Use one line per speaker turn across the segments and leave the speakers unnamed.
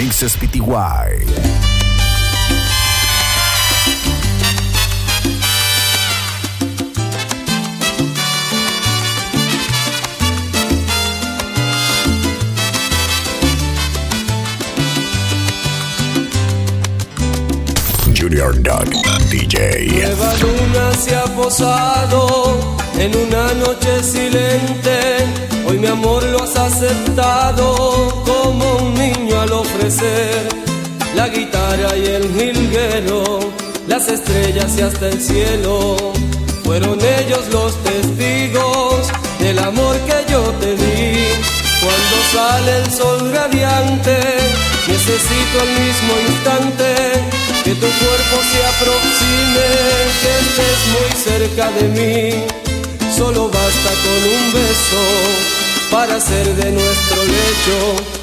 Mixes PTY. Junior Dog DJ.
Nueva luna se ha posado en una noche silente. Mi amor lo has aceptado como un niño al ofrecer la guitarra y el jilguero, las estrellas y hasta el cielo. Fueron ellos los testigos del amor que yo te di. Cuando sale el sol radiante, necesito el mismo instante que tu cuerpo se aproxime, que estés muy cerca de mí. Solo basta con un beso para hacer de nuestro lecho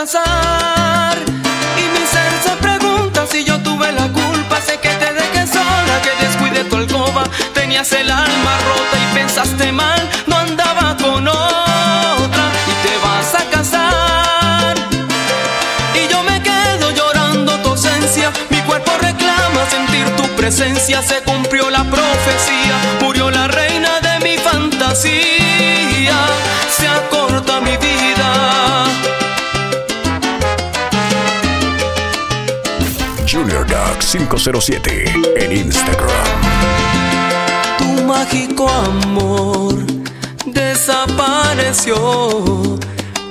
Y mi ser se pregunta si yo tuve la culpa. Sé que te dejé sola, que descuide tu alcoba. Tenías el alma rota y pensaste mal. No andaba con otra. Y te vas a casar. Y yo me quedo llorando tu ausencia. Mi cuerpo reclama sentir tu presencia. Se cumplió la profecía. Murió la reina de mi fantasía. Se acorta
JuniorDoc507 en Instagram.
Tu mágico amor desapareció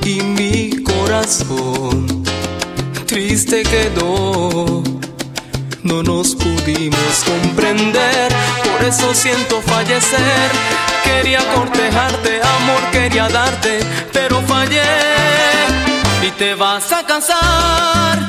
y mi corazón triste quedó. No nos pudimos comprender, por eso siento fallecer. Quería cortejarte, amor, quería darte, pero fallé. Y te vas a cansar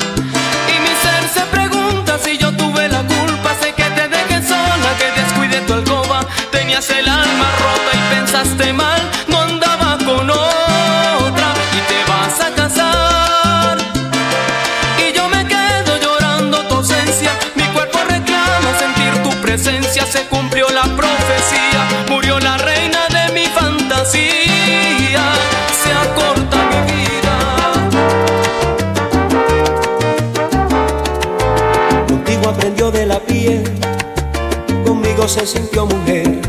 se sintió mujer.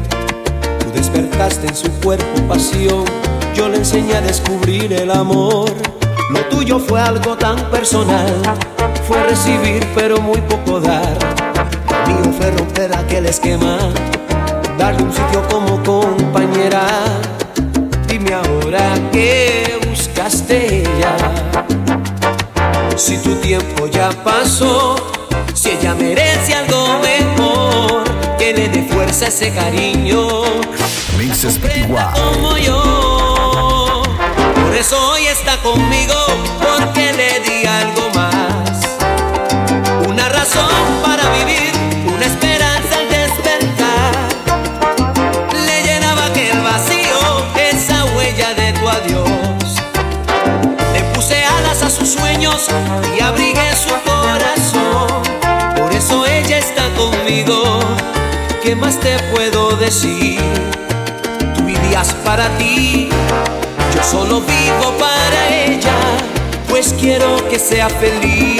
Tú despertaste en su cuerpo pasión, yo le enseñé a descubrir el amor. Lo tuyo fue algo tan personal, fue recibir pero muy poco dar. Lo mío fue romper aquel esquema, darle un sitio como compañera. Dime ahora qué buscaste ya. Si tu tiempo ya pasó, ese cariño.
Mixes
como yo. Por eso hoy está conmigo, porque le di algo más. Una razón para vivir, una esperanza al despertar. Le llenaba aquel vacío, esa huella de tu adiós. Le puse alas a sus sueños y más te puedo decir? Tú vivías para ti, yo solo vivo para ella, pues quiero que sea feliz.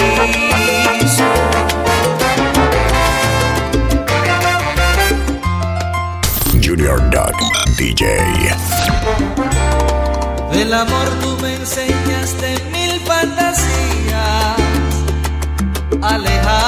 Junior Dog DJ.
Del amor tú me enseñaste mil fantasías.
siento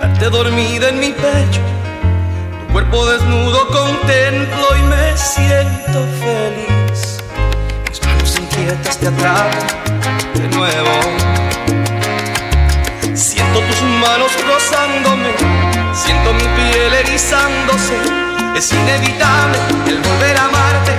Verte dormida en mi pecho, tu cuerpo desnudo contemplo y me siento feliz. Mis manos inquietas te atrapan de nuevo. Siento tus manos rozándome, siento mi piel erizándose. Es inevitable el volver a amarte.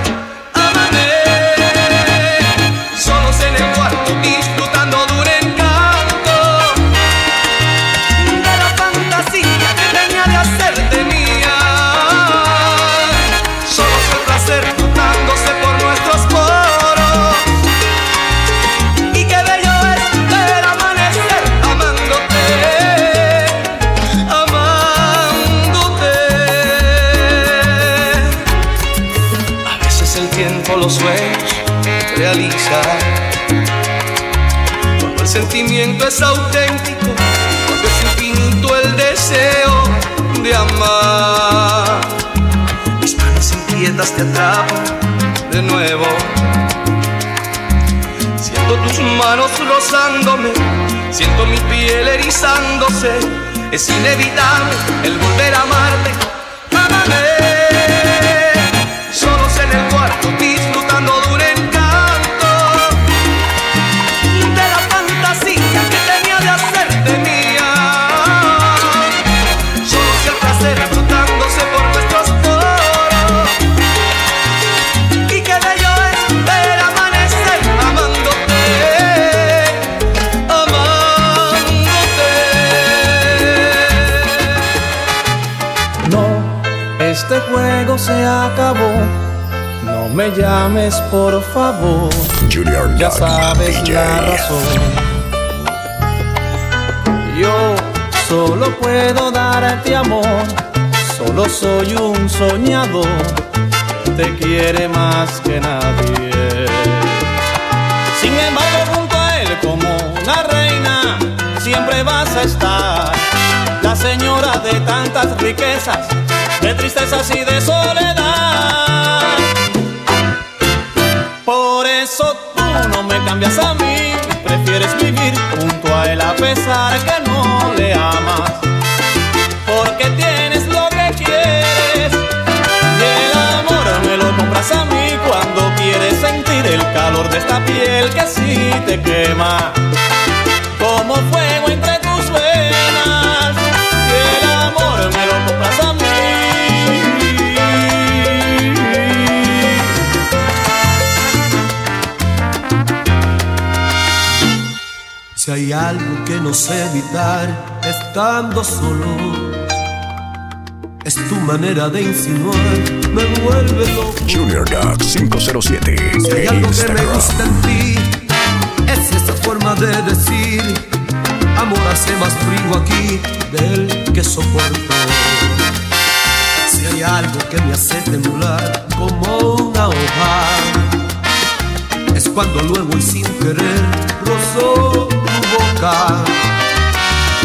Es auténtico, cuando es infinito el deseo de amar. Mis manos inquietas te atrapan de nuevo. Siento tus manos rozándome, siento mi piel erizándose. Es inevitable el volver a amarte.
Se acabó. No me llames, por favor.
Junior
Ya sabes
DJ.
la razón. Yo solo puedo darte amor. Solo soy un soñador. Te quiere más que nadie. Sin embargo, junto a él, como una reina, siempre vas a estar. La señora de tantas riquezas, de tristezas y de soledad. Por eso tú no me cambias a mí, prefieres vivir junto a él a pesar que no le amas. Porque tienes lo que quieres y el amor me lo compras a mí cuando quieres sentir el calor de esta piel que sí te quema. Como fuego
hay algo que no sé evitar estando solo, es tu manera de insinuar, me vuelve loco.
Junior Duck 507
Si hay algo que me gusta en ti, es esa forma de decir, amor hace más frío aquí del que soporto. Si hay algo que me hace temblar como una hoja, cuando luego y sin querer rozó tu boca.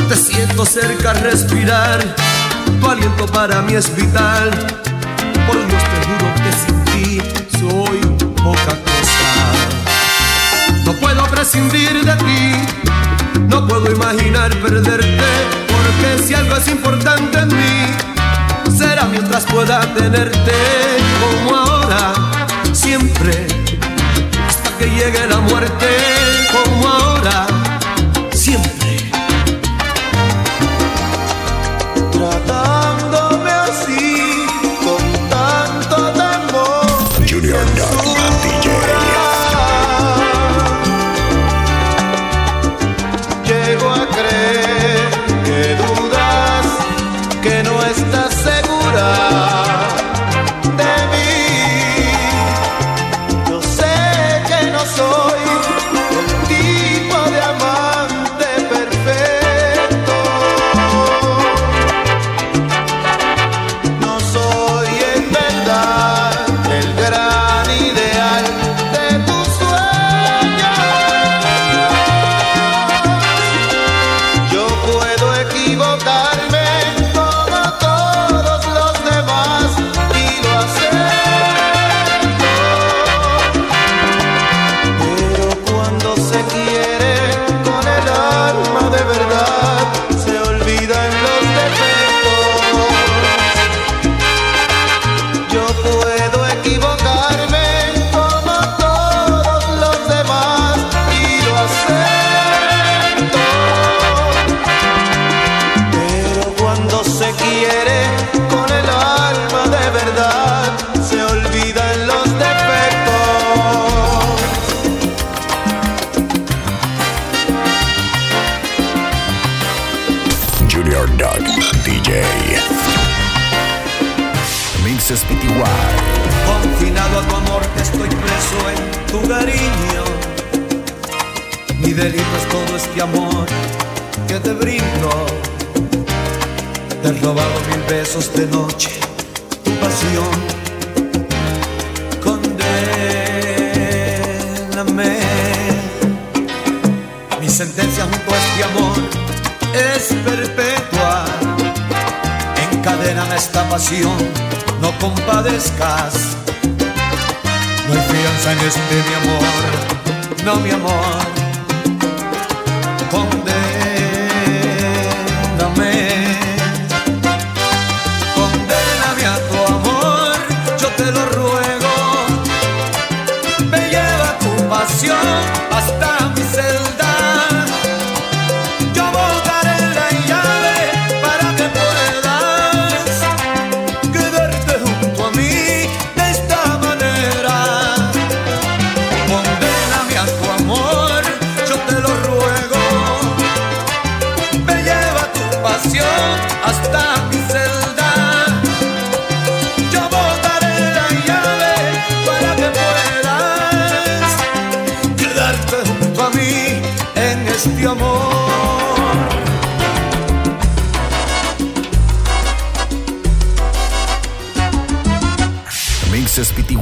Te siento cerca al respirar, tu aliento para mí es vital. Por Dios te juro que sin ti soy poca cosa. No puedo prescindir de ti, no puedo imaginar perderte, porque si algo es importante en mí, será mientras pueda tenerte como ahora, siempre, que llegue la muerte, como ahora, siempre. De noche, tu pasión. Condéname. Mi sentencia junto a este amor es perpetua. Encadéname esta pasión, no compadezcas. No hay fianza en este mi amor, no mi amor. Condéname. Pasión
PTY.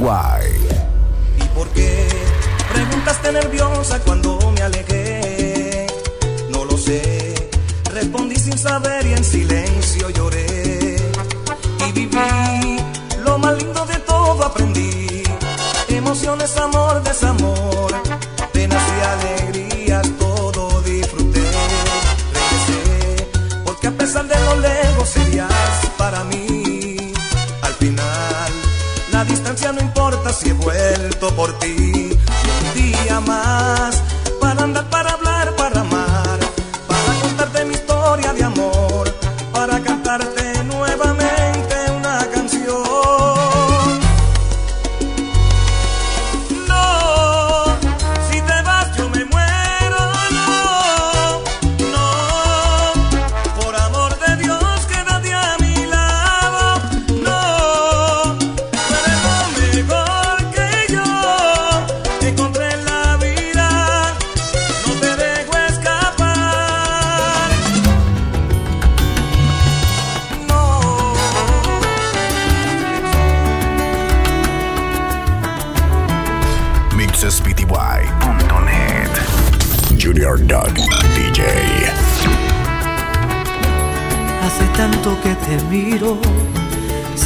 ¿Y por qué? Preguntaste nerviosa cuando me alejé. No lo sé. Respondí sin saber y en silencio lloré. Y viví lo más lindo de todo aprendí. Emociones, amor, desamor. No importa si he vuelto por ti.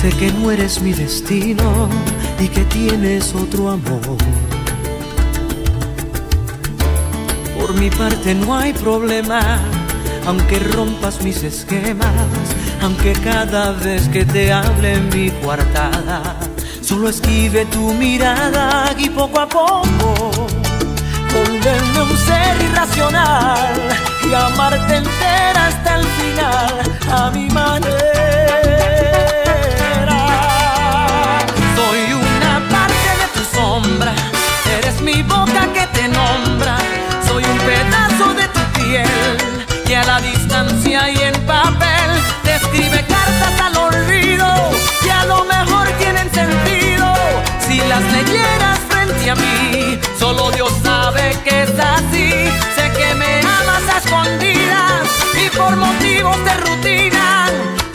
Sé que no eres mi destino y que tienes otro amor. Por mi parte no hay problema, aunque rompas mis esquemas, aunque cada vez que te hable en mi coartada, solo esquive tu mirada y poco a poco volverme un ser irracional y amarte entera hasta el final a mi manera.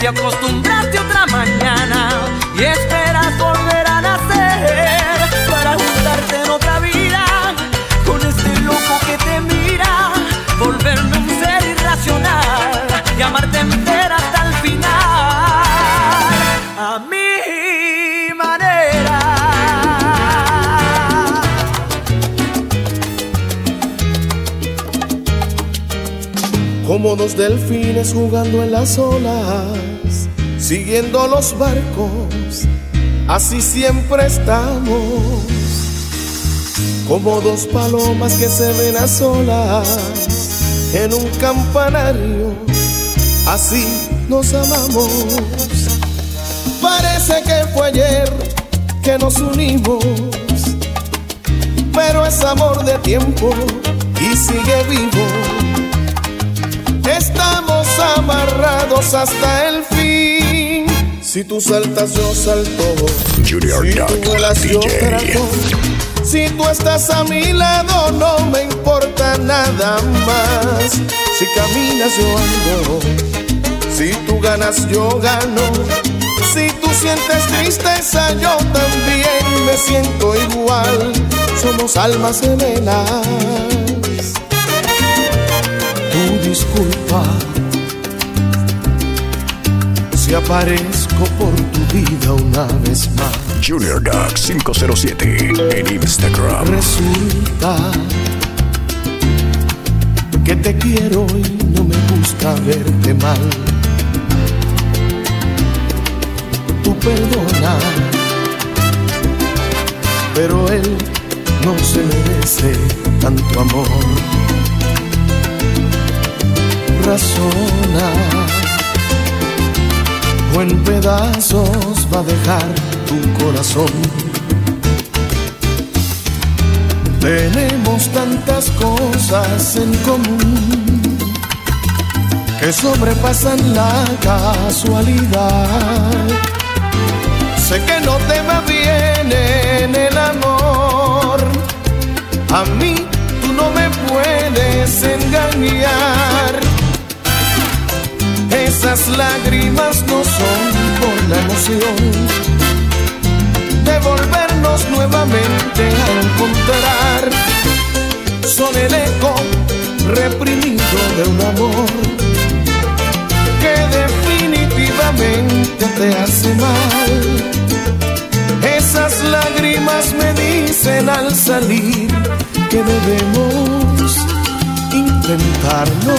Te acostumbraste otra mañana y esperas volver a nacer para juntarte en otra vida con este loco que te mira, volverme un ser irracional y amarte entera hasta el final a mi manera.
como dos delfines jugando en las olas, siguiendo los barcos, así siempre estamos, como dos palomas que se ven a solas en un campanario, así nos amamos. Parece que fue ayer que nos unimos, pero es amor de tiempo y sigue vivo. Estamos amarrados hasta el fin, Si tú saltas, yo salto.
Junior
si
Duck,
tú vuelas, yo
DJ.
trato. Si tú estás a mi lado, no me importa nada más. Si caminas, yo ando. Si tú ganas, yo gano. Si tú sientes tristeza, yo también me siento igual. Somos almas gemelas. Tú disculpa si por tu vida una vez más.
Junior Duck 507 en Instagram.
Resulta que te quiero y no me gusta verte mal. Tú perdona, pero él no se merece tanto amor. Razona, o en pedazos va a dejar tu corazón. Tenemos tantas cosas en común que sobrepasan la casualidad. Sé que no te va bien en el amor. A mí tú no me puedes engañar. Esas lágrimas no son por la emoción de volvernos nuevamente a encontrar. Son el eco reprimido de un amor que definitivamente te hace mal. Esas lágrimas me dicen al salir que debemos intentarlo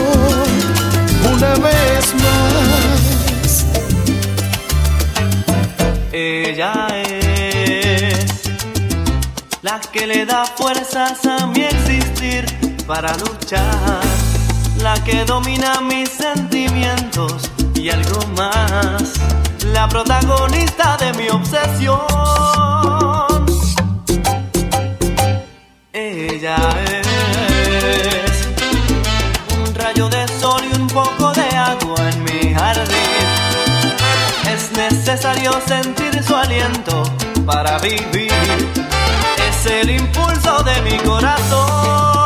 una vez más.
Ella es la que le da fuerzas a mi existir para luchar, la que domina mis sentimientos y algo más, la protagonista de mi obsesión. Ella es necesario sentir su aliento para vivir. Es el impulso de mi corazón.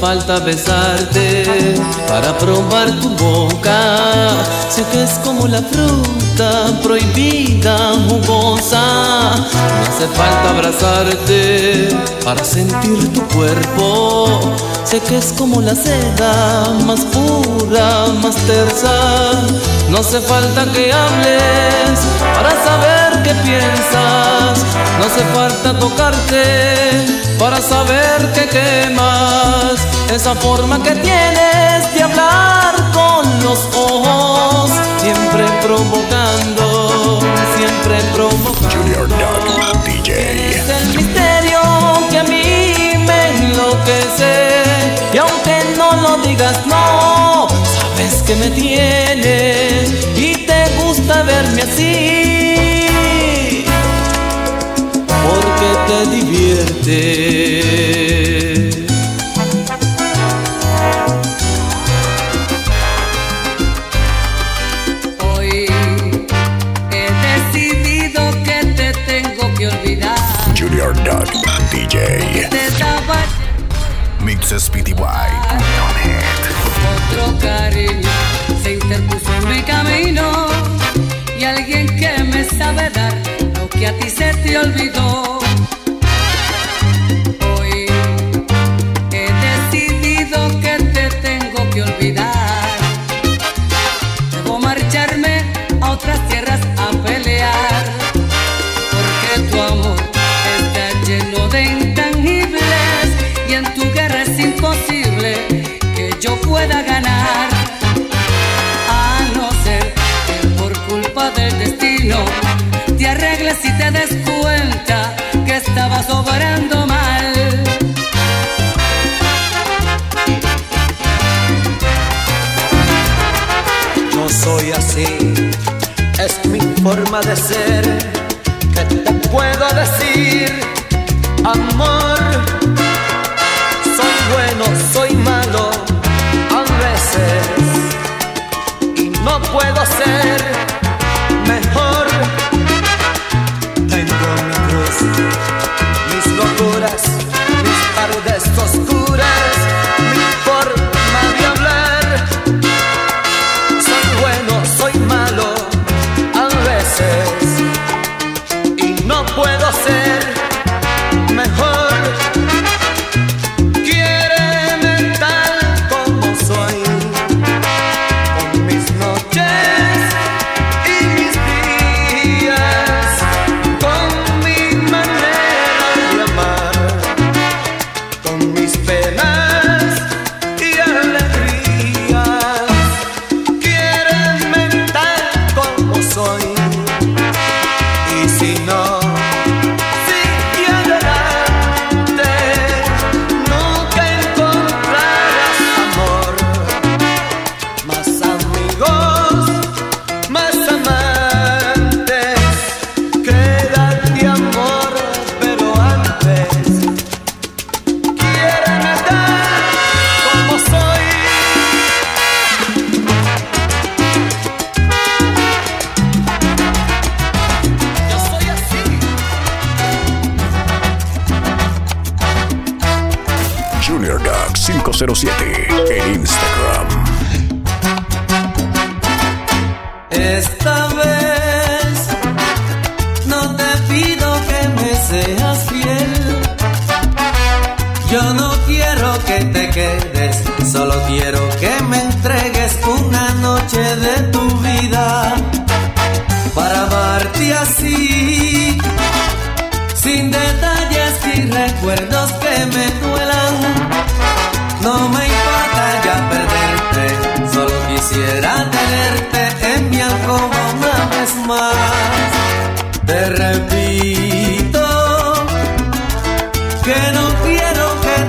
Falta besarte para probar tu boca. Sé que es como la fruta prohibida, jugosa. No hace falta abrazarte para sentir tu cuerpo. Sé que es como la seda más pura, más tersa. No hace falta que hables para saber qué piensas. No hace falta tocarte para saber que quemas esa forma que tienes de hablar con los ojos, siempre provocando, siempre provocando.
Junior Duck DJ.
Es el misterio que a mí me enloquece y aunque no lo digas no, sabes que me tiene y te gusta verme así porque te
Hoy he decidido que te tengo que olvidar.
Junior Duck DJ.
Te daba
Mixes PTY.
otro cariño, se interpuso en mi camino y alguien que me sabe dar lo que a ti se te olvidó. Que estabas obrando mal.
Yo soy así, es mi forma de ser. ¿Qué te puedo decir, amor? Soy bueno, soy malo, a veces. Y no puedo ser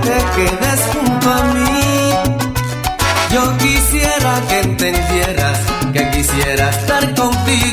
te quedes junto a mí. Yo quisiera que entendieras que quisiera estar contigo.